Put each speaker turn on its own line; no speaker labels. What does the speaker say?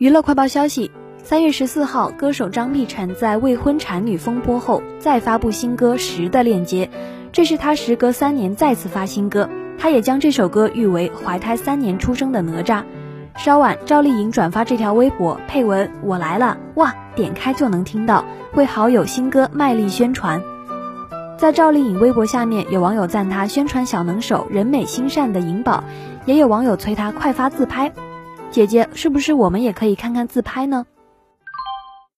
娱乐快报消息：三月十四号，歌手张碧晨在未婚产女风波后再发布新歌《十》的链接，这是她时隔三年再次发新歌。她也将这首歌誉为怀胎三年出生的哪吒。稍晚，赵丽颖转发这条微博，配文：“我来了，哇！”点开就能听到，为好友新歌卖力宣传。在赵丽颖微博下面，有网友赞她宣传小能手、人美心善的颖宝，也有网友催她快发自拍。姐姐，是不是我们也可以看看自拍呢？